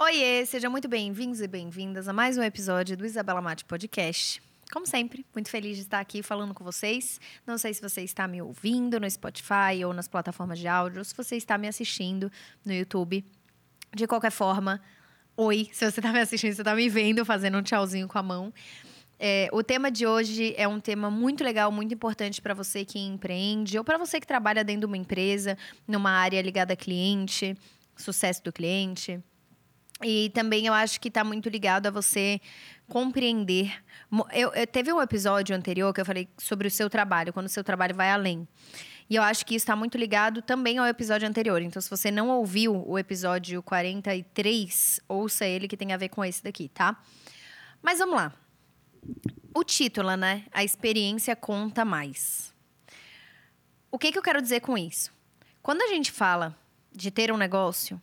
Oiê, sejam muito bem-vindos e bem-vindas a mais um episódio do Isabela Mate Podcast. Como sempre, muito feliz de estar aqui falando com vocês. Não sei se você está me ouvindo no Spotify ou nas plataformas de áudio, ou se você está me assistindo no YouTube. De qualquer forma, oi, se você está me assistindo, você está me vendo fazendo um tchauzinho com a mão. É, o tema de hoje é um tema muito legal, muito importante para você que empreende ou para você que trabalha dentro de uma empresa, numa área ligada a cliente, sucesso do cliente. E também eu acho que está muito ligado a você compreender. Eu, eu, teve um episódio anterior que eu falei sobre o seu trabalho, quando o seu trabalho vai além. E eu acho que está muito ligado também ao episódio anterior. Então, se você não ouviu o episódio 43, ouça ele que tem a ver com esse daqui, tá? Mas vamos lá. O título, né? A experiência conta mais. O que, que eu quero dizer com isso? Quando a gente fala de ter um negócio,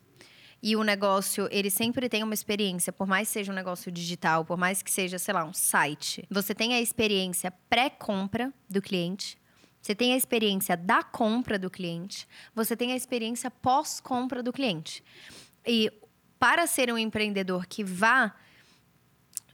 e o negócio, ele sempre tem uma experiência, por mais que seja um negócio digital, por mais que seja, sei lá, um site. Você tem a experiência pré-compra do cliente, você tem a experiência da compra do cliente, você tem a experiência pós-compra do cliente. E para ser um empreendedor que vá.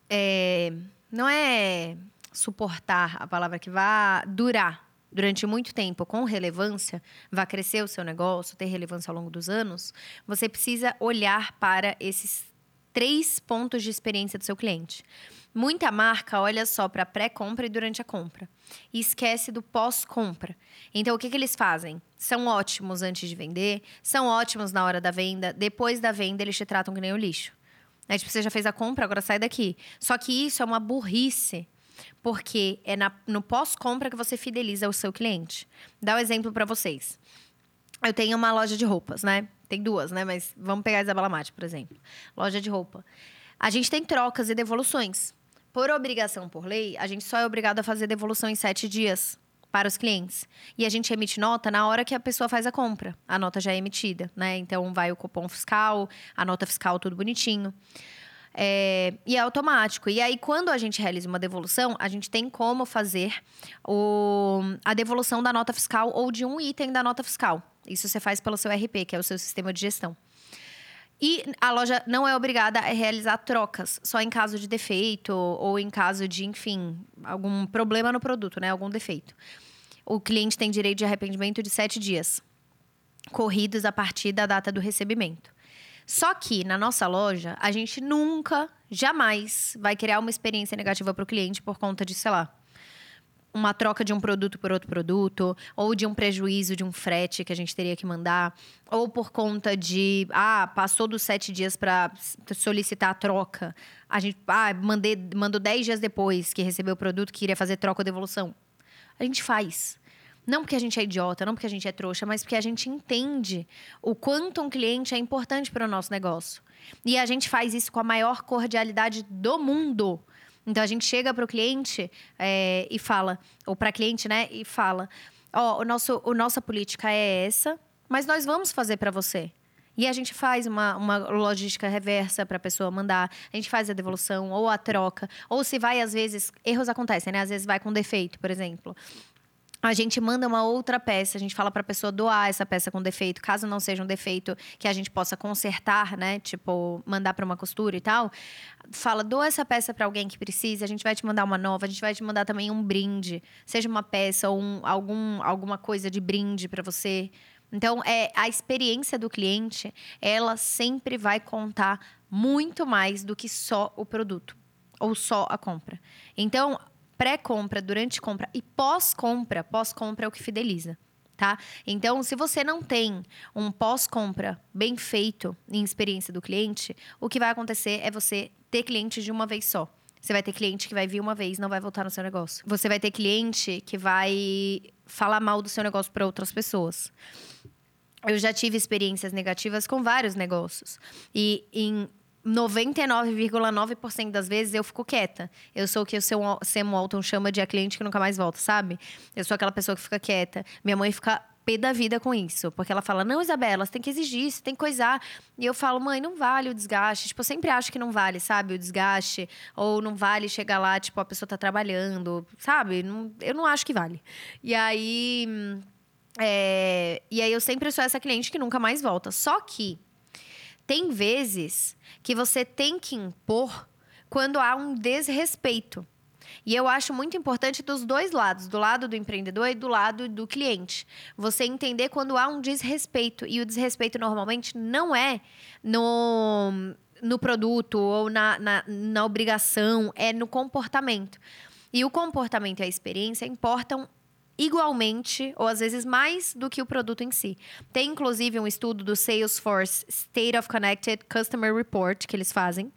É, não é suportar a palavra que vá durar durante muito tempo com relevância, vai crescer o seu negócio, ter relevância ao longo dos anos, você precisa olhar para esses três pontos de experiência do seu cliente. Muita marca olha só para pré-compra e durante a compra e esquece do pós-compra. Então, o que, que eles fazem? São ótimos antes de vender, são ótimos na hora da venda, depois da venda eles te tratam que nem o lixo. Né? Tipo, você já fez a compra, agora sai daqui. Só que isso é uma burrice porque é na, no pós-compra que você fideliza o seu cliente. Dá um exemplo para vocês. Eu tenho uma loja de roupas, né? Tem duas, né? Mas vamos pegar a Isabela Mate, por exemplo. Loja de roupa. A gente tem trocas e devoluções. Por obrigação por lei, a gente só é obrigado a fazer devolução em sete dias para os clientes. E a gente emite nota na hora que a pessoa faz a compra. A nota já é emitida, né? Então vai o cupom fiscal, a nota fiscal, tudo bonitinho. É, e é automático. E aí, quando a gente realiza uma devolução, a gente tem como fazer o, a devolução da nota fiscal ou de um item da nota fiscal. Isso você faz pelo seu RP, que é o seu sistema de gestão. E a loja não é obrigada a realizar trocas, só em caso de defeito ou em caso de, enfim, algum problema no produto, né? Algum defeito. O cliente tem direito de arrependimento de sete dias, corridos a partir da data do recebimento. Só que na nossa loja, a gente nunca, jamais vai criar uma experiência negativa para o cliente por conta de, sei lá, uma troca de um produto por outro produto, ou de um prejuízo de um frete que a gente teria que mandar, ou por conta de, ah, passou dos sete dias para solicitar a troca. A gente, ah, mandei, mandou dez dias depois que recebeu o produto que iria fazer troca ou devolução. A gente faz. Não porque a gente é idiota, não porque a gente é trouxa, mas porque a gente entende o quanto um cliente é importante para o nosso negócio. E a gente faz isso com a maior cordialidade do mundo. Então a gente chega para o cliente é, e fala, ou para cliente, né? E fala: Ó, oh, o nosso, o nossa política é essa, mas nós vamos fazer para você. E a gente faz uma, uma logística reversa para a pessoa mandar. A gente faz a devolução ou a troca. Ou se vai, às vezes, erros acontecem, né? Às vezes vai com defeito, por exemplo a gente manda uma outra peça, a gente fala para a pessoa doar essa peça com defeito, caso não seja um defeito que a gente possa consertar, né? Tipo, mandar para uma costura e tal. Fala, doa essa peça para alguém que precisa, a gente vai te mandar uma nova, a gente vai te mandar também um brinde, seja uma peça ou um, algum, alguma coisa de brinde para você. Então, é a experiência do cliente, ela sempre vai contar muito mais do que só o produto ou só a compra. Então, pré-compra, durante compra e pós-compra. Pós-compra é o que fideliza. Tá? Então, se você não tem um pós-compra bem feito em experiência do cliente, o que vai acontecer é você ter cliente de uma vez só. Você vai ter cliente que vai vir uma vez, não vai voltar no seu negócio. Você vai ter cliente que vai falar mal do seu negócio para outras pessoas. Eu já tive experiências negativas com vários negócios. E em 99,9% das vezes eu fico quieta. Eu sou o que o seu Sam Walton chama de a cliente que nunca mais volta, sabe? Eu sou aquela pessoa que fica quieta. Minha mãe fica pé da vida com isso. Porque ela fala, não, Isabela, você tem que exigir, você tem que coisar. E eu falo, mãe, não vale o desgaste. Tipo, eu sempre acho que não vale, sabe? O desgaste. Ou não vale chegar lá, tipo, a pessoa tá trabalhando, sabe? Não, eu não acho que vale. E aí... É, e aí eu sempre sou essa cliente que nunca mais volta. Só que tem vezes que você tem que impor quando há um desrespeito. E eu acho muito importante dos dois lados, do lado do empreendedor e do lado do cliente. Você entender quando há um desrespeito. E o desrespeito normalmente não é no, no produto ou na, na, na obrigação, é no comportamento. E o comportamento e a experiência importam igualmente, ou às vezes mais do que o produto em si. Tem inclusive um estudo do Salesforce State of Connected Customer Report que eles fazem,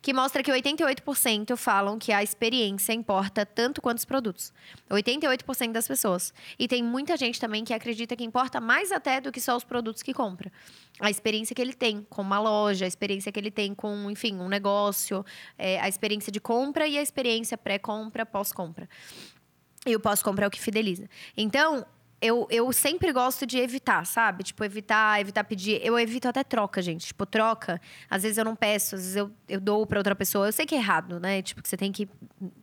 que mostra que 88% falam que a experiência importa tanto quanto os produtos. 88% das pessoas. E tem muita gente também que acredita que importa mais até do que só os produtos que compra. A experiência que ele tem com uma loja, a experiência que ele tem com, enfim, um negócio, é, a experiência de compra e a experiência pré-compra, pós-compra. E o pós-compra é o que fideliza. Então, eu, eu sempre gosto de evitar, sabe? Tipo, evitar, evitar pedir. Eu evito até troca, gente. Tipo, troca. Às vezes eu não peço, às vezes eu, eu dou para outra pessoa. Eu sei que é errado, né? Tipo, que você tem que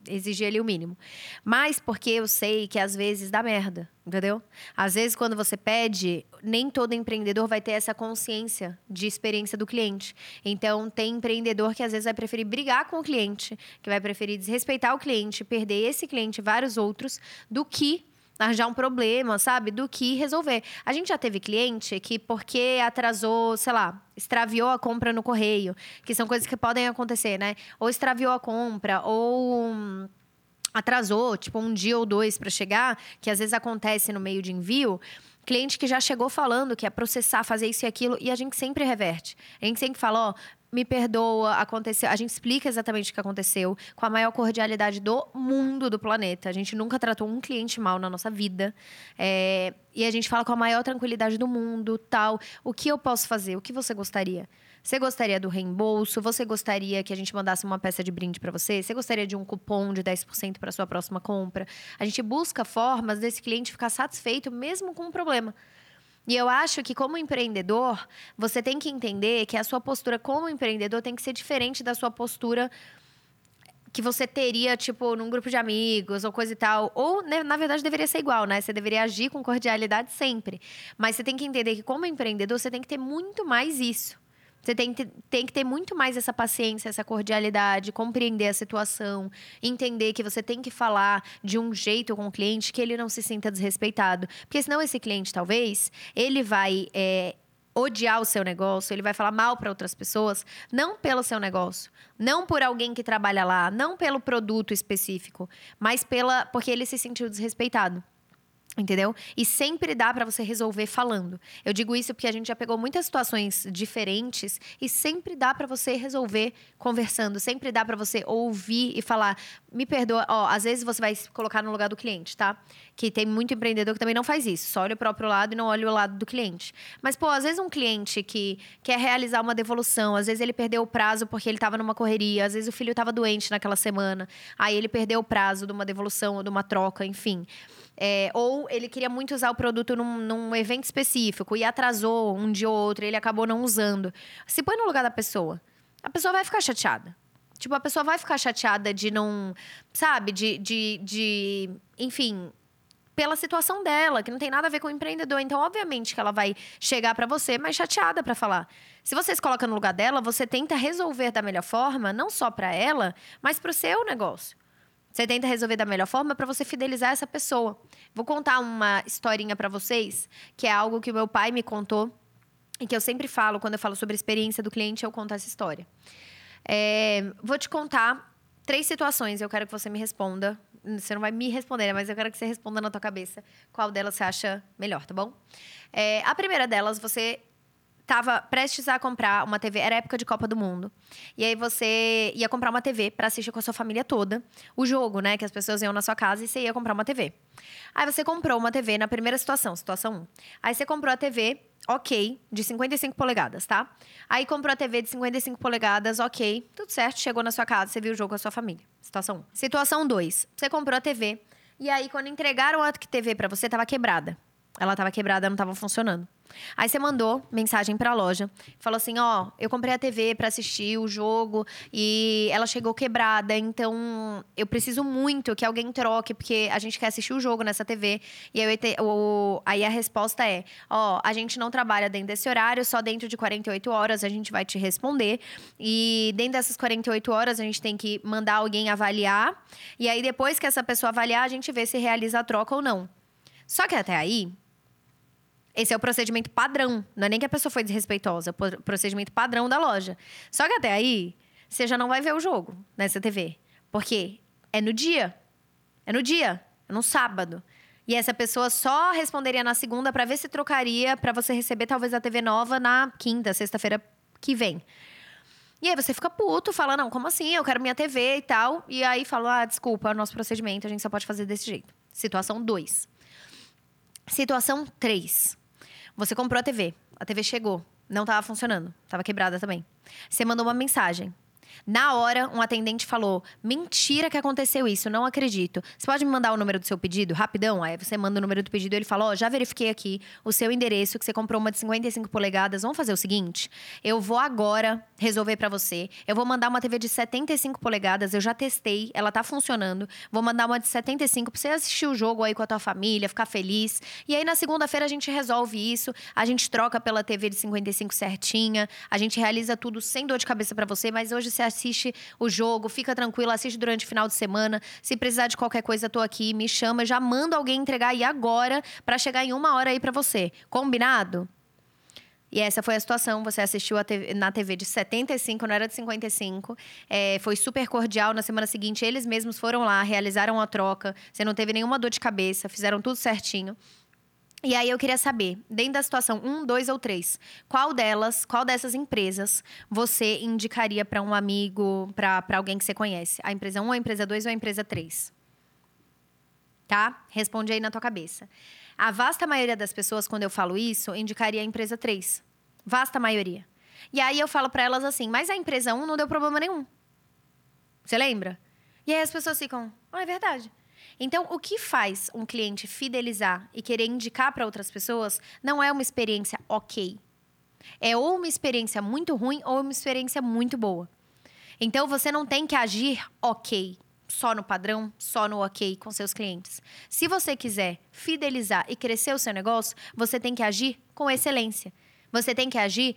exigir ali o mínimo. Mas porque eu sei que às vezes dá merda, entendeu? Às vezes, quando você pede, nem todo empreendedor vai ter essa consciência de experiência do cliente. Então, tem empreendedor que às vezes vai preferir brigar com o cliente, que vai preferir desrespeitar o cliente, perder esse cliente e vários outros, do que arranjar um problema, sabe? Do que resolver. A gente já teve cliente que, porque atrasou, sei lá, extraviou a compra no correio, que são coisas que podem acontecer, né? Ou extraviou a compra, ou atrasou, tipo, um dia ou dois para chegar, que às vezes acontece no meio de envio. Cliente que já chegou falando que é processar, fazer isso e aquilo, e a gente sempre reverte. A gente sempre fala, ó, me perdoa, aconteceu. A gente explica exatamente o que aconteceu com a maior cordialidade do mundo, do planeta. A gente nunca tratou um cliente mal na nossa vida. É, e a gente fala com a maior tranquilidade do mundo, tal. O que eu posso fazer? O que você gostaria? Você gostaria do reembolso? Você gostaria que a gente mandasse uma peça de brinde para você? Você gostaria de um cupom de 10% para sua próxima compra? A gente busca formas desse cliente ficar satisfeito mesmo com um problema. E eu acho que, como empreendedor, você tem que entender que a sua postura como empreendedor tem que ser diferente da sua postura que você teria, tipo, num grupo de amigos ou coisa e tal. Ou, né, na verdade, deveria ser igual, né? Você deveria agir com cordialidade sempre. Mas você tem que entender que, como empreendedor, você tem que ter muito mais isso. Você tem que, tem que ter muito mais essa paciência, essa cordialidade, compreender a situação, entender que você tem que falar de um jeito com o cliente que ele não se sinta desrespeitado. Porque senão esse cliente, talvez, ele vai. É, odiar o seu negócio, ele vai falar mal para outras pessoas, não pelo seu negócio, não por alguém que trabalha lá, não pelo produto específico, mas pela porque ele se sentiu desrespeitado. Entendeu? E sempre dá para você resolver falando. Eu digo isso porque a gente já pegou muitas situações diferentes e sempre dá para você resolver conversando, sempre dá para você ouvir e falar: "Me perdoa, ó, às vezes você vai se colocar no lugar do cliente, tá? Que tem muito empreendedor que também não faz isso, só olha o próprio lado e não olha o lado do cliente. Mas pô, às vezes um cliente que quer realizar uma devolução, às vezes ele perdeu o prazo porque ele estava numa correria, às vezes o filho estava doente naquela semana, aí ele perdeu o prazo de uma devolução ou de uma troca, enfim. É, ou ele queria muito usar o produto num, num, evento específico e atrasou um dia ou outro, ele acabou não usando. Se põe no lugar da pessoa, a pessoa vai ficar chateada. Tipo, a pessoa vai ficar chateada de não. Sabe? De. de, de enfim. Pela situação dela, que não tem nada a ver com o empreendedor. Então, obviamente que ela vai chegar para você mais chateada para falar. Se você se coloca no lugar dela, você tenta resolver da melhor forma, não só para ela, mas para o seu negócio. Você tenta resolver da melhor forma para você fidelizar essa pessoa. Vou contar uma historinha para vocês, que é algo que o meu pai me contou e que eu sempre falo quando eu falo sobre a experiência do cliente, eu conto essa história. É, vou te contar três situações. Eu quero que você me responda. Você não vai me responder, mas eu quero que você responda na tua cabeça qual delas você acha melhor, tá bom? É, a primeira delas, você tava prestes a comprar uma TV, era época de Copa do Mundo. E aí você ia comprar uma TV para assistir com a sua família toda. O jogo, né? Que as pessoas iam na sua casa e você ia comprar uma TV. Aí você comprou uma TV na primeira situação, situação 1. Aí você comprou a TV, ok, de 55 polegadas, tá? Aí comprou a TV de 55 polegadas, ok, tudo certo, chegou na sua casa, você viu o jogo com a sua família. Situação 1. Situação 2. Você comprou a TV, e aí quando entregaram a TV para você, tava quebrada. Ela estava quebrada, não estava funcionando. Aí você mandou mensagem para a loja, falou assim: "Ó, eu comprei a TV para assistir o jogo e ela chegou quebrada, então eu preciso muito que alguém troque porque a gente quer assistir o jogo nessa TV". E aí, o, aí a resposta é: "Ó, a gente não trabalha dentro desse horário, só dentro de 48 horas a gente vai te responder e dentro dessas 48 horas a gente tem que mandar alguém avaliar e aí depois que essa pessoa avaliar, a gente vê se realiza a troca ou não". Só que até aí, esse é o procedimento padrão. Não é nem que a pessoa foi desrespeitosa, é o procedimento padrão da loja. Só que até aí, você já não vai ver o jogo nessa TV. Porque é no dia. É no dia. É no sábado. E essa pessoa só responderia na segunda para ver se trocaria para você receber talvez a TV nova na quinta, sexta-feira que vem. E aí você fica puto, fala, não, como assim? Eu quero minha TV e tal. E aí fala, ah, desculpa, é o nosso procedimento, a gente só pode fazer desse jeito. Situação 2. Situação 3. Você comprou a TV, a TV chegou, não estava funcionando, estava quebrada também. Você mandou uma mensagem. Na hora, um atendente falou: Mentira que aconteceu isso, não acredito. Você pode me mandar o número do seu pedido? Rapidão. Aí você manda o número do pedido ele fala: Ó, oh, já verifiquei aqui o seu endereço, que você comprou uma de 55 polegadas. Vamos fazer o seguinte: eu vou agora resolver para você. Eu vou mandar uma TV de 75 polegadas, eu já testei, ela tá funcionando. Vou mandar uma de 75 pra você assistir o jogo aí com a tua família, ficar feliz. E aí na segunda-feira a gente resolve isso, a gente troca pela TV de 55 certinha, a gente realiza tudo sem dor de cabeça para você, mas hoje você assiste o jogo, fica tranquilo, assiste durante o final de semana. Se precisar de qualquer coisa, tô aqui, me chama, já manda alguém entregar aí agora para chegar em uma hora aí para você. Combinado? E essa foi a situação. Você assistiu TV, na TV de 75, não era de 55. É, foi super cordial. Na semana seguinte, eles mesmos foram lá, realizaram a troca. Você não teve nenhuma dor de cabeça, fizeram tudo certinho. E aí eu queria saber, dentro da situação 1, 2 ou 3, qual delas, qual dessas empresas você indicaria para um amigo, para alguém que você conhece? A empresa 1, a empresa 2 ou a empresa 3? Tá? Responde aí na tua cabeça. A vasta maioria das pessoas, quando eu falo isso, indicaria a empresa 3. Vasta maioria. E aí eu falo para elas assim, mas a empresa 1 não deu problema nenhum. Você lembra? E aí as pessoas ficam, ah, é verdade. Então, o que faz um cliente fidelizar e querer indicar para outras pessoas não é uma experiência ok. É ou uma experiência muito ruim ou uma experiência muito boa. Então, você não tem que agir ok, só no padrão, só no ok com seus clientes. Se você quiser fidelizar e crescer o seu negócio, você tem que agir com excelência. Você tem que agir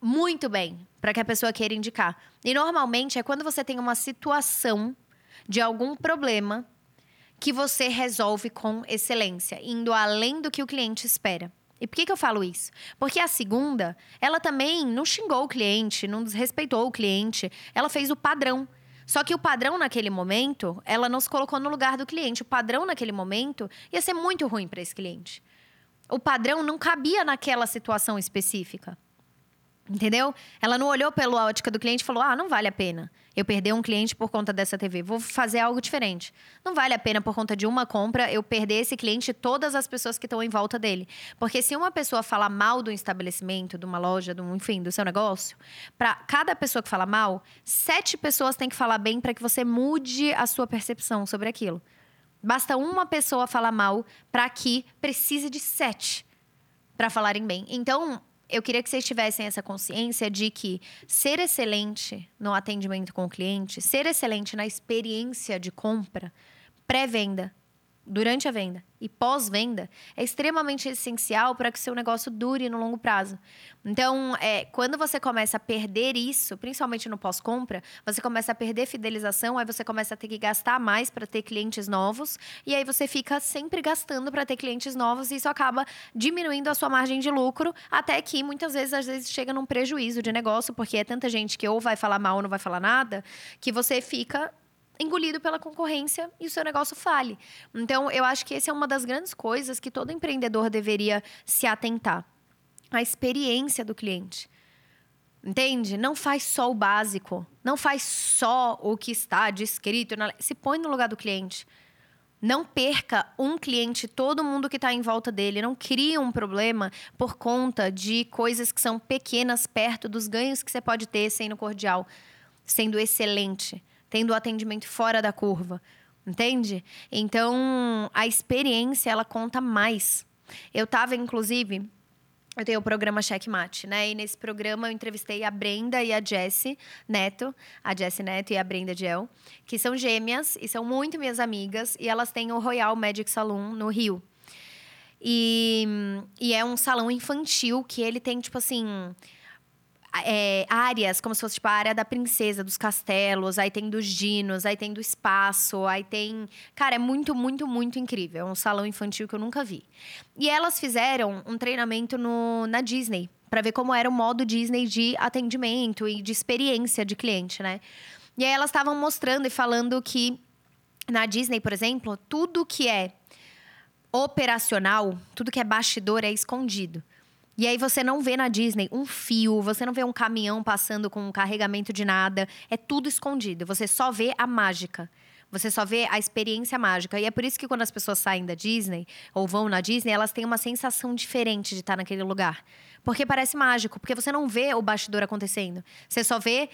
muito bem para que a pessoa queira indicar. E normalmente é quando você tem uma situação de algum problema que você resolve com excelência, indo além do que o cliente espera. E por que, que eu falo isso? Porque a segunda, ela também não xingou o cliente, não desrespeitou o cliente, ela fez o padrão. Só que o padrão naquele momento, ela não se colocou no lugar do cliente. O padrão naquele momento ia ser muito ruim para esse cliente. O padrão não cabia naquela situação específica. Entendeu? Ela não olhou pela ótica do cliente e falou: ah, não vale a pena eu perder um cliente por conta dessa TV, vou fazer algo diferente. Não vale a pena, por conta de uma compra, eu perder esse cliente e todas as pessoas que estão em volta dele. Porque se uma pessoa falar mal do estabelecimento, de uma loja, do, enfim, do seu negócio, para cada pessoa que fala mal, sete pessoas têm que falar bem para que você mude a sua percepção sobre aquilo. Basta uma pessoa falar mal para que precise de sete para falarem bem. Então, eu queria que vocês tivessem essa consciência de que ser excelente no atendimento com o cliente, ser excelente na experiência de compra, pré-venda, durante a venda e pós-venda é extremamente essencial para que o seu negócio dure no longo prazo. Então, é, quando você começa a perder isso, principalmente no pós-compra, você começa a perder fidelização, aí você começa a ter que gastar mais para ter clientes novos, e aí você fica sempre gastando para ter clientes novos, e isso acaba diminuindo a sua margem de lucro, até que muitas vezes, às vezes, chega num prejuízo de negócio, porque é tanta gente que ou vai falar mal ou não vai falar nada, que você fica engolido pela concorrência e o seu negócio fale. Então, eu acho que essa é uma das grandes coisas que todo empreendedor deveria se atentar. A experiência do cliente. Entende? Não faz só o básico. Não faz só o que está descrito. Na... Se põe no lugar do cliente. Não perca um cliente, todo mundo que está em volta dele. Não crie um problema por conta de coisas que são pequenas perto dos ganhos que você pode ter sendo cordial, sendo excelente tendo atendimento fora da curva, entende? Então, a experiência ela conta mais. Eu tava, inclusive, eu tenho o programa Checkmate, né? E nesse programa eu entrevistei a Brenda e a Jessie Neto, a Jessie Neto e a Brenda Gel, que são gêmeas e são muito minhas amigas, e elas têm o Royal Magic Saloon no Rio. E, e é um salão infantil que ele tem, tipo assim é, áreas, como se fosse tipo a área da princesa, dos castelos, aí tem dos dinos, aí tem do espaço, aí tem. Cara, é muito, muito, muito incrível. É um salão infantil que eu nunca vi. E elas fizeram um treinamento no, na Disney, para ver como era o modo Disney de atendimento e de experiência de cliente, né? E aí elas estavam mostrando e falando que na Disney, por exemplo, tudo que é operacional, tudo que é bastidor é escondido. E aí você não vê na Disney um fio, você não vê um caminhão passando com um carregamento de nada, é tudo escondido. Você só vê a mágica. Você só vê a experiência mágica. E é por isso que quando as pessoas saem da Disney ou vão na Disney, elas têm uma sensação diferente de estar naquele lugar. Porque parece mágico, porque você não vê o bastidor acontecendo. Você só vê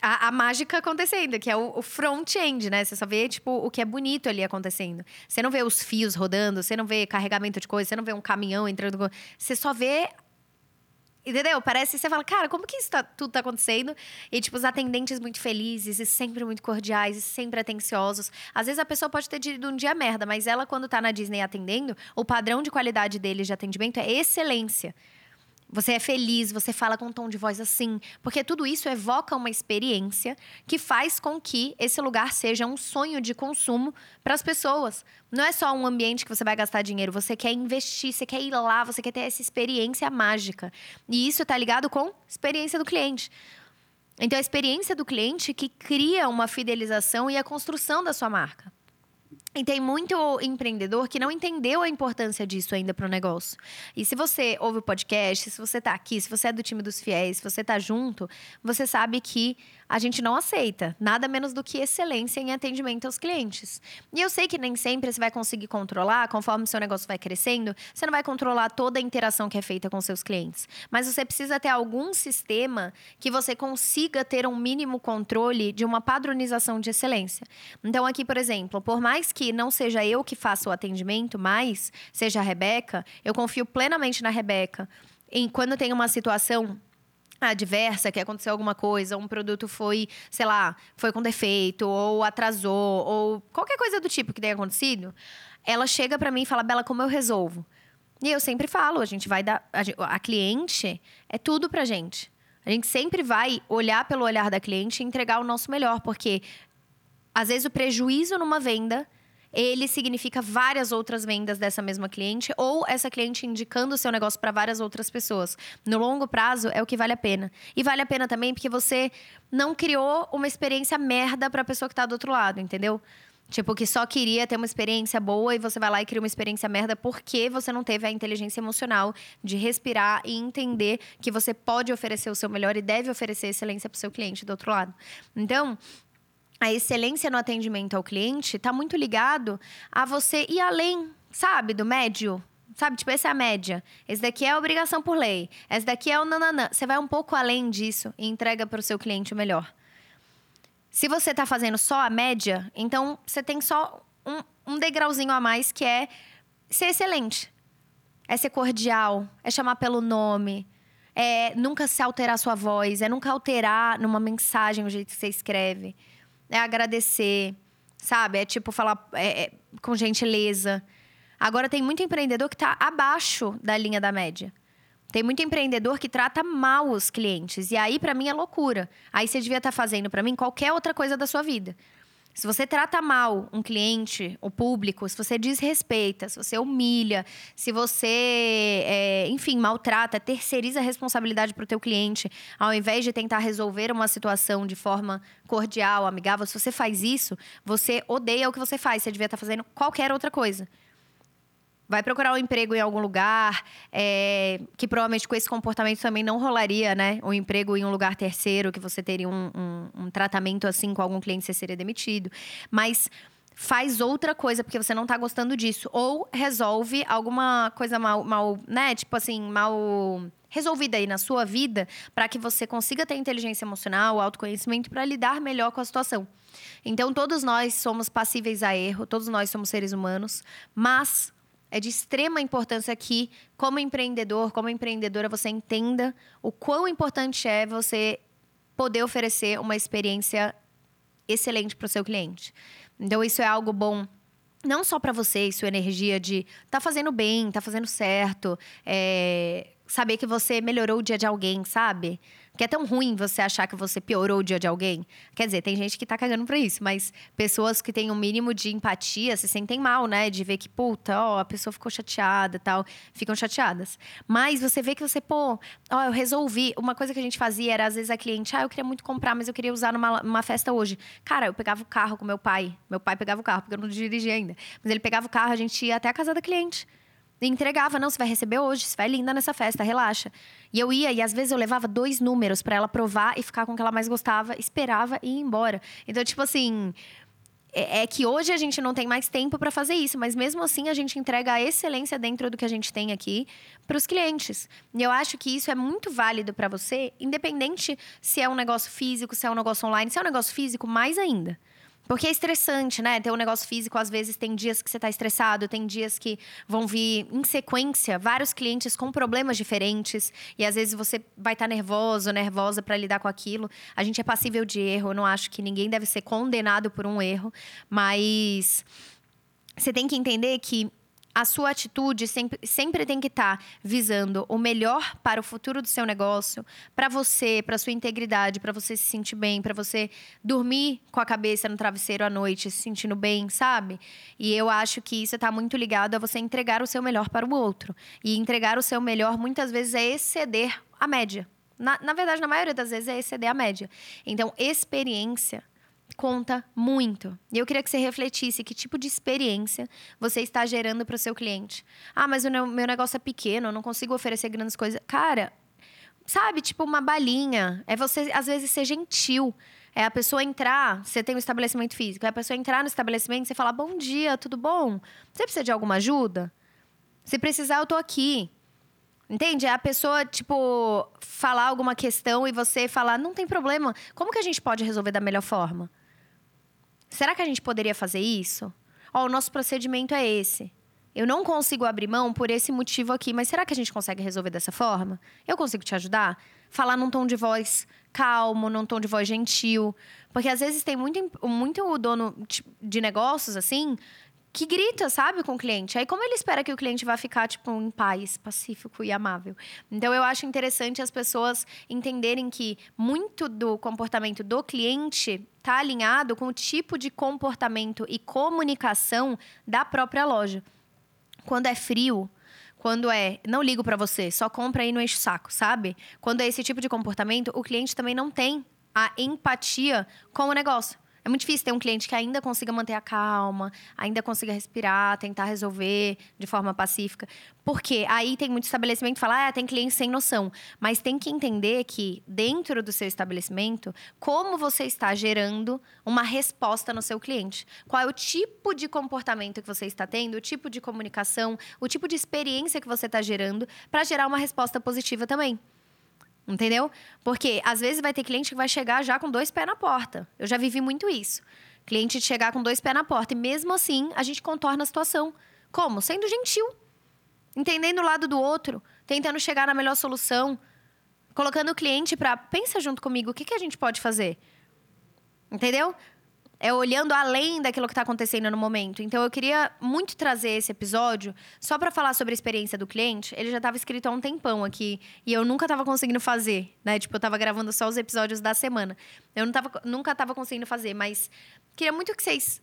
a, a, mágica acontecendo, que é o, o front-end, né? Você só vê, tipo, o que é bonito ali acontecendo. Você não vê os fios rodando, você não vê carregamento de coisa, você não vê um caminhão entrando. Você só vê. Entendeu? Parece você fala, cara, como que isso tá, tudo tá acontecendo? E, tipo, os atendentes muito felizes e sempre muito cordiais e sempre atenciosos. Às vezes a pessoa pode ter tido um dia merda, mas ela, quando tá na Disney atendendo, o padrão de qualidade deles de atendimento é excelência. Você é feliz, você fala com um tom de voz assim, porque tudo isso evoca uma experiência que faz com que esse lugar seja um sonho de consumo para as pessoas. Não é só um ambiente que você vai gastar dinheiro, você quer investir, você quer ir lá, você quer ter essa experiência mágica. E isso está ligado com experiência do cliente. Então, a experiência do cliente que cria uma fidelização e a construção da sua marca. E tem muito empreendedor que não entendeu a importância disso ainda para o negócio. E se você ouve o podcast, se você está aqui, se você é do time dos fiéis, se você está junto, você sabe que a gente não aceita nada menos do que excelência em atendimento aos clientes. E eu sei que nem sempre você vai conseguir controlar, conforme seu negócio vai crescendo, você não vai controlar toda a interação que é feita com seus clientes. Mas você precisa ter algum sistema que você consiga ter um mínimo controle de uma padronização de excelência. Então, aqui, por exemplo, por mais que não seja eu que faça o atendimento, mas seja a Rebeca, eu confio plenamente na Rebeca. E quando tem uma situação adversa, que aconteceu alguma coisa, um produto foi, sei lá, foi com defeito, ou atrasou, ou qualquer coisa do tipo que tenha acontecido, ela chega para mim e fala, Bela, como eu resolvo? E eu sempre falo, a gente vai dar. A, a cliente é tudo pra gente. A gente sempre vai olhar pelo olhar da cliente e entregar o nosso melhor, porque às vezes o prejuízo numa venda ele significa várias outras vendas dessa mesma cliente ou essa cliente indicando o seu negócio para várias outras pessoas. No longo prazo é o que vale a pena. E vale a pena também porque você não criou uma experiência merda para a pessoa que está do outro lado, entendeu? Tipo, que só queria ter uma experiência boa e você vai lá e cria uma experiência merda porque você não teve a inteligência emocional de respirar e entender que você pode oferecer o seu melhor e deve oferecer excelência para o seu cliente do outro lado. Então, a excelência no atendimento ao cliente está muito ligado a você ir além, sabe, do médio. Sabe, tipo, essa é a média. Esse daqui é a obrigação por lei. Esse daqui é o nananã. Você vai um pouco além disso e entrega para o seu cliente o melhor. Se você está fazendo só a média, então você tem só um, um degrauzinho a mais que é ser excelente. É ser cordial, é chamar pelo nome, é nunca se alterar sua voz, é nunca alterar numa mensagem o jeito que você escreve é agradecer, sabe? É tipo falar é, é, com gentileza. Agora tem muito empreendedor que está abaixo da linha da média. Tem muito empreendedor que trata mal os clientes. E aí, para mim, é loucura. Aí você devia estar tá fazendo, para mim, qualquer outra coisa da sua vida. Se você trata mal um cliente, o público, se você desrespeita, se você humilha, se você, é, enfim, maltrata, terceiriza a responsabilidade para o teu cliente, ao invés de tentar resolver uma situação de forma cordial, amigável, se você faz isso, você odeia o que você faz. Você devia estar fazendo qualquer outra coisa. Vai procurar um emprego em algum lugar, é, que provavelmente com esse comportamento também não rolaria, né? Um emprego em um lugar terceiro, que você teria um, um, um tratamento assim com algum cliente, você seria demitido. Mas faz outra coisa porque você não está gostando disso. Ou resolve alguma coisa mal, mal né? Tipo assim, mal resolvida aí na sua vida para que você consiga ter inteligência emocional, autoconhecimento para lidar melhor com a situação. Então, todos nós somos passíveis a erro, todos nós somos seres humanos, mas É de extrema importância que, como empreendedor, como empreendedora, você entenda o quão importante é você poder oferecer uma experiência excelente para o seu cliente. Então, isso é algo bom não só para você sua energia de tá fazendo bem, tá fazendo certo, é, saber que você melhorou o dia de alguém, sabe? Que é tão ruim você achar que você piorou o dia de alguém. Quer dizer, tem gente que tá cagando pra isso, mas pessoas que têm um mínimo de empatia se sentem mal, né? De ver que, puta, ó, a pessoa ficou chateada tal. Ficam chateadas. Mas você vê que você, pô, ó, eu resolvi. Uma coisa que a gente fazia era, às vezes, a cliente, ah, eu queria muito comprar, mas eu queria usar numa, numa festa hoje. Cara, eu pegava o carro com meu pai. Meu pai pegava o carro, porque eu não dirigia ainda. Mas ele pegava o carro, a gente ia até a casa da cliente. E entregava, não, você vai receber hoje, você vai linda nessa festa, relaxa. E eu ia, e às vezes eu levava dois números para ela provar e ficar com o que ela mais gostava, esperava e ia embora. Então, tipo assim, é, é que hoje a gente não tem mais tempo para fazer isso, mas mesmo assim a gente entrega a excelência dentro do que a gente tem aqui para os clientes. E eu acho que isso é muito válido para você, independente se é um negócio físico, se é um negócio online, se é um negócio físico, mais ainda. Porque é estressante, né? Ter um negócio físico, às vezes, tem dias que você está estressado, tem dias que vão vir em sequência vários clientes com problemas diferentes. E às vezes você vai estar tá nervoso, nervosa para lidar com aquilo. A gente é passível de erro, eu não acho que ninguém deve ser condenado por um erro, mas você tem que entender que a sua atitude sempre, sempre tem que estar tá visando o melhor para o futuro do seu negócio, para você, para sua integridade, para você se sentir bem, para você dormir com a cabeça no travesseiro à noite, se sentindo bem, sabe? E eu acho que isso está muito ligado a você entregar o seu melhor para o outro. E entregar o seu melhor muitas vezes é exceder a média. Na, na verdade, na maioria das vezes é exceder a média. Então, experiência conta muito. E eu queria que você refletisse que tipo de experiência você está gerando para o seu cliente. Ah, mas o meu negócio é pequeno, eu não consigo oferecer grandes coisas. Cara, sabe, tipo uma balinha. É você, às vezes, ser gentil. É a pessoa entrar, você tem um estabelecimento físico, é a pessoa entrar no estabelecimento e você falar: Bom dia, tudo bom? Você precisa de alguma ajuda? Se precisar, eu tô aqui. Entende? É a pessoa, tipo, falar alguma questão e você falar: Não tem problema. Como que a gente pode resolver da melhor forma? Será que a gente poderia fazer isso? Ó, o nosso procedimento é esse. Eu não consigo abrir mão por esse motivo aqui, mas será que a gente consegue resolver dessa forma? Eu consigo te ajudar? Falar num tom de voz calmo, num tom de voz gentil. Porque às vezes tem muito, muito dono de negócios, assim, que grita, sabe, com o cliente. Aí, como ele espera que o cliente vá ficar, tipo, em paz, pacífico e amável? Então, eu acho interessante as pessoas entenderem que muito do comportamento do cliente está alinhado com o tipo de comportamento e comunicação da própria loja. Quando é frio, quando é não ligo para você, só compra e não enche o saco, sabe? Quando é esse tipo de comportamento, o cliente também não tem a empatia com o negócio. É muito difícil ter um cliente que ainda consiga manter a calma, ainda consiga respirar, tentar resolver de forma pacífica. Porque aí tem muito estabelecimento que fala, ah, tem cliente sem noção. Mas tem que entender que, dentro do seu estabelecimento, como você está gerando uma resposta no seu cliente. Qual é o tipo de comportamento que você está tendo, o tipo de comunicação, o tipo de experiência que você está gerando para gerar uma resposta positiva também. Entendeu? Porque às vezes vai ter cliente que vai chegar já com dois pés na porta. Eu já vivi muito isso. Cliente chegar com dois pés na porta. E mesmo assim, a gente contorna a situação. Como? Sendo gentil. Entendendo o lado do outro. Tentando chegar na melhor solução. Colocando o cliente para. Pensa junto comigo, o que, que a gente pode fazer? Entendeu? É olhando além daquilo que está acontecendo no momento. Então, eu queria muito trazer esse episódio só para falar sobre a experiência do cliente. Ele já estava escrito há um tempão aqui e eu nunca estava conseguindo fazer, né? Tipo, eu estava gravando só os episódios da semana. Eu não tava, nunca estava conseguindo fazer, mas queria muito que vocês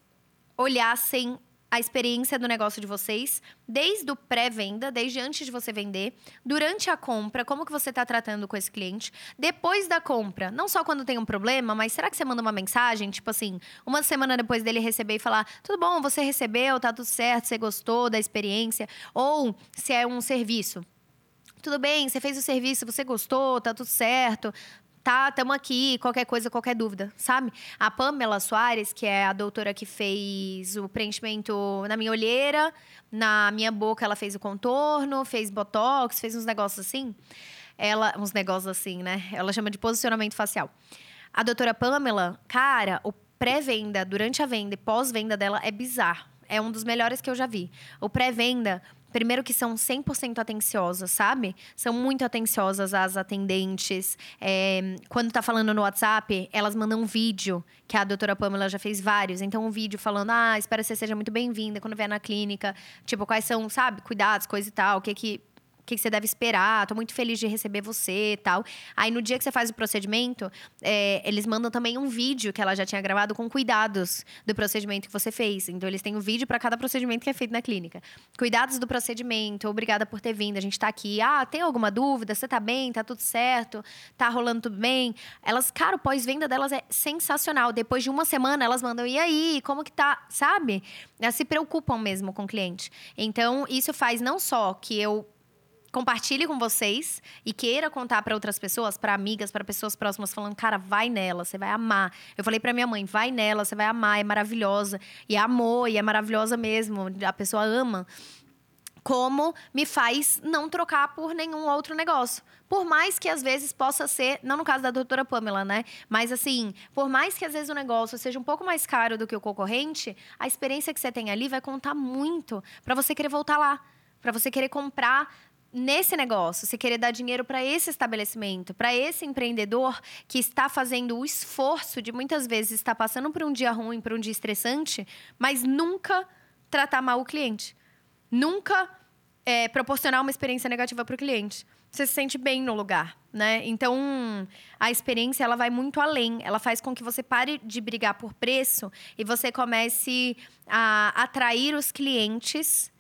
olhassem a experiência do negócio de vocês, desde o pré-venda, desde antes de você vender, durante a compra, como que você está tratando com esse cliente, depois da compra, não só quando tem um problema, mas será que você manda uma mensagem, tipo assim, uma semana depois dele receber e falar, tudo bom, você recebeu, tá tudo certo, você gostou da experiência, ou se é um serviço, tudo bem, você fez o serviço, você gostou, tá tudo certo tá, estamos aqui, qualquer coisa, qualquer dúvida, sabe? A Pamela Soares, que é a doutora que fez o preenchimento na minha olheira, na minha boca ela fez o contorno, fez botox, fez uns negócios assim. Ela, uns negócios assim, né? Ela chama de posicionamento facial. A doutora Pamela, cara, o pré-venda, durante a venda e pós-venda dela é bizarro. é um dos melhores que eu já vi. O pré-venda, primeiro que são 100% atenciosas, sabe? São muito atenciosas as atendentes. É, quando tá falando no WhatsApp, elas mandam um vídeo, que a doutora Pamela já fez vários. Então, um vídeo falando, ah, espero que você seja muito bem-vinda quando vier na clínica. Tipo, quais são, sabe, cuidados, coisa e tal, o que que o que, que, você deve esperar, tô muito feliz de receber você tal. Aí no dia que você faz o procedimento, é, eles mandam também um vídeo que ela já tinha gravado com cuidados do procedimento que você fez. Então eles têm um vídeo para cada procedimento que é feito na clínica. Cuidados do procedimento, obrigada por ter vindo, a gente tá aqui. Ah, tem alguma dúvida? Você tá bem? Tá tudo certo? Tá rolando tudo bem? Elas, cara, o pós-venda delas é sensacional. Depois de uma semana, elas mandam, e aí, como que tá? Sabe? Elas se preocupam mesmo com o cliente. Então, isso faz não só que eu compartilhe com vocês e queira contar para outras pessoas, para amigas, para pessoas próximas, falando, cara, vai nela, você vai amar. Eu falei para minha mãe, vai nela, você vai amar, é maravilhosa. E amor, e é maravilhosa mesmo, a pessoa ama. Como me faz não trocar por nenhum outro negócio. Por mais que às vezes possa ser, não no caso da doutora Pamela, né? Mas assim, por mais que às vezes o negócio seja um pouco mais caro do que o concorrente, a experiência que você tem ali vai contar muito para você querer voltar lá para você querer comprar nesse negócio, você querer dar dinheiro para esse estabelecimento, para esse empreendedor que está fazendo o esforço de muitas vezes estar passando por um dia ruim, por um dia estressante, mas nunca tratar mal o cliente. Nunca é, proporcionar uma experiência negativa para o cliente. Você se sente bem no lugar, né? Então, a experiência ela vai muito além. Ela faz com que você pare de brigar por preço e você comece a atrair os clientes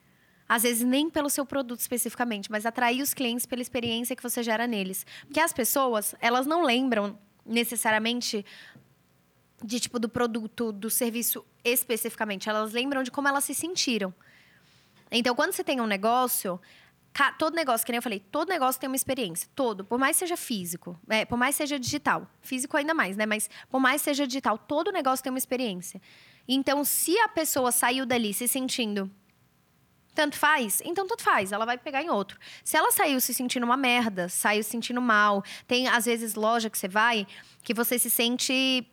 às vezes nem pelo seu produto especificamente, mas atrair os clientes pela experiência que você gera neles. Porque as pessoas, elas não lembram necessariamente de tipo do produto, do serviço especificamente, elas lembram de como elas se sentiram. Então, quando você tem um negócio, todo negócio, que nem eu falei, todo negócio tem uma experiência. Todo. Por mais seja físico, é, por mais seja digital. Físico ainda mais, né? Mas por mais seja digital, todo negócio tem uma experiência. Então, se a pessoa saiu dali se sentindo tanto faz? Então, tanto faz. Ela vai pegar em outro. Se ela saiu se sentindo uma merda, saiu se sentindo mal, tem às vezes loja que você vai que você se sente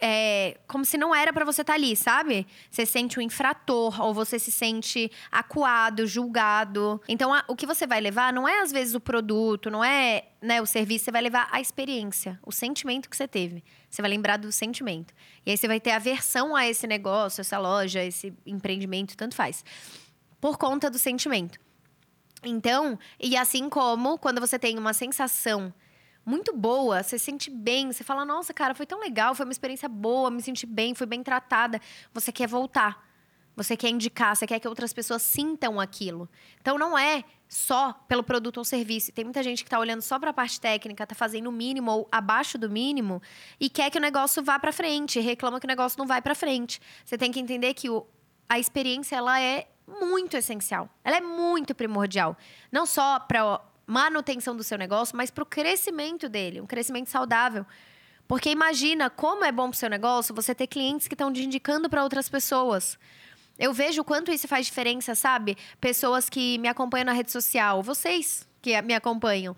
é, como se não era para você estar tá ali, sabe? Você sente um infrator ou você se sente acuado, julgado. Então, a, o que você vai levar não é às vezes o produto, não é né, o serviço, você vai levar a experiência, o sentimento que você teve. Você vai lembrar do sentimento. E aí você vai ter aversão a esse negócio, essa loja, esse empreendimento, tanto faz por conta do sentimento. Então, e assim como quando você tem uma sensação muito boa, você se sente bem, você fala, nossa, cara, foi tão legal, foi uma experiência boa, me senti bem, fui bem tratada. Você quer voltar. Você quer indicar, você quer que outras pessoas sintam aquilo. Então não é só pelo produto ou serviço. Tem muita gente que está olhando só para a parte técnica, está fazendo o mínimo ou abaixo do mínimo e quer que o negócio vá para frente, reclama que o negócio não vai para frente. Você tem que entender que o, a experiência ela é muito essencial. Ela é muito primordial. Não só para manutenção do seu negócio, mas para o crescimento dele, um crescimento saudável. Porque imagina como é bom para o seu negócio você ter clientes que estão te indicando para outras pessoas. Eu vejo o quanto isso faz diferença, sabe? Pessoas que me acompanham na rede social, vocês que me acompanham,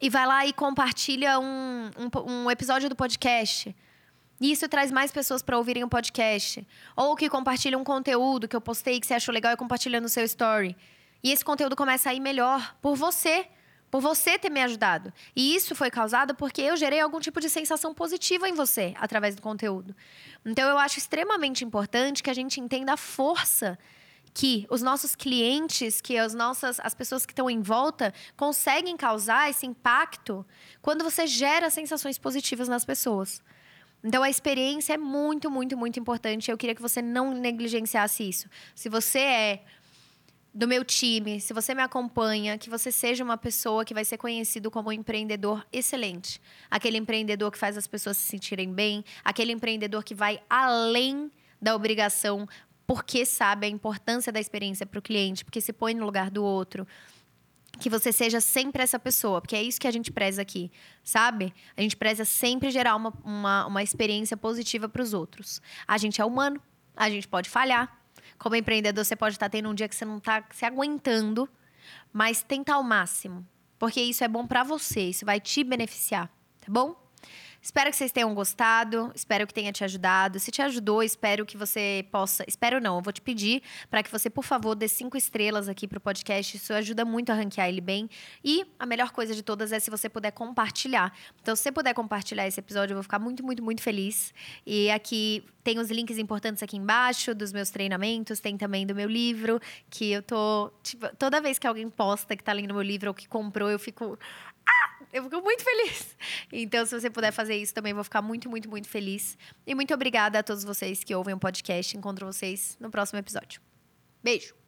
e vai lá e compartilha um, um, um episódio do podcast. E isso traz mais pessoas para ouvirem o podcast. Ou que compartilham um conteúdo que eu postei que você achou legal e compartilha no seu story. E esse conteúdo começa a ir melhor por você. Por você ter me ajudado. E isso foi causado porque eu gerei algum tipo de sensação positiva em você através do conteúdo. Então eu acho extremamente importante que a gente entenda a força que os nossos clientes, que as nossas as pessoas que estão em volta conseguem causar esse impacto quando você gera sensações positivas nas pessoas. Então a experiência é muito, muito, muito importante. Eu queria que você não negligenciasse isso. Se você é do meu time, se você me acompanha, que você seja uma pessoa que vai ser conhecido como um empreendedor excelente. Aquele empreendedor que faz as pessoas se sentirem bem, aquele empreendedor que vai além da obrigação, porque sabe a importância da experiência para o cliente, porque se põe no lugar do outro que você seja sempre essa pessoa, porque é isso que a gente preza aqui, sabe? A gente preza sempre gerar uma, uma, uma experiência positiva para os outros. A gente é humano, a gente pode falhar. Como empreendedor, você pode estar tendo um dia que você não está se aguentando, mas tenta ao máximo, porque isso é bom para você, isso vai te beneficiar, tá bom? Espero que vocês tenham gostado, espero que tenha te ajudado. Se te ajudou, espero que você possa. Espero não, eu vou te pedir para que você, por favor, dê cinco estrelas aqui pro podcast. Isso ajuda muito a ranquear ele bem. E a melhor coisa de todas é se você puder compartilhar. Então, se você puder compartilhar esse episódio, eu vou ficar muito, muito, muito feliz. E aqui tem os links importantes aqui embaixo dos meus treinamentos, tem também do meu livro, que eu tô. Tipo, toda vez que alguém posta que tá lendo meu livro ou que comprou, eu fico. Eu fico muito feliz. Então, se você puder fazer isso também, vou ficar muito, muito, muito feliz. E muito obrigada a todos vocês que ouvem o podcast. Encontro vocês no próximo episódio. Beijo!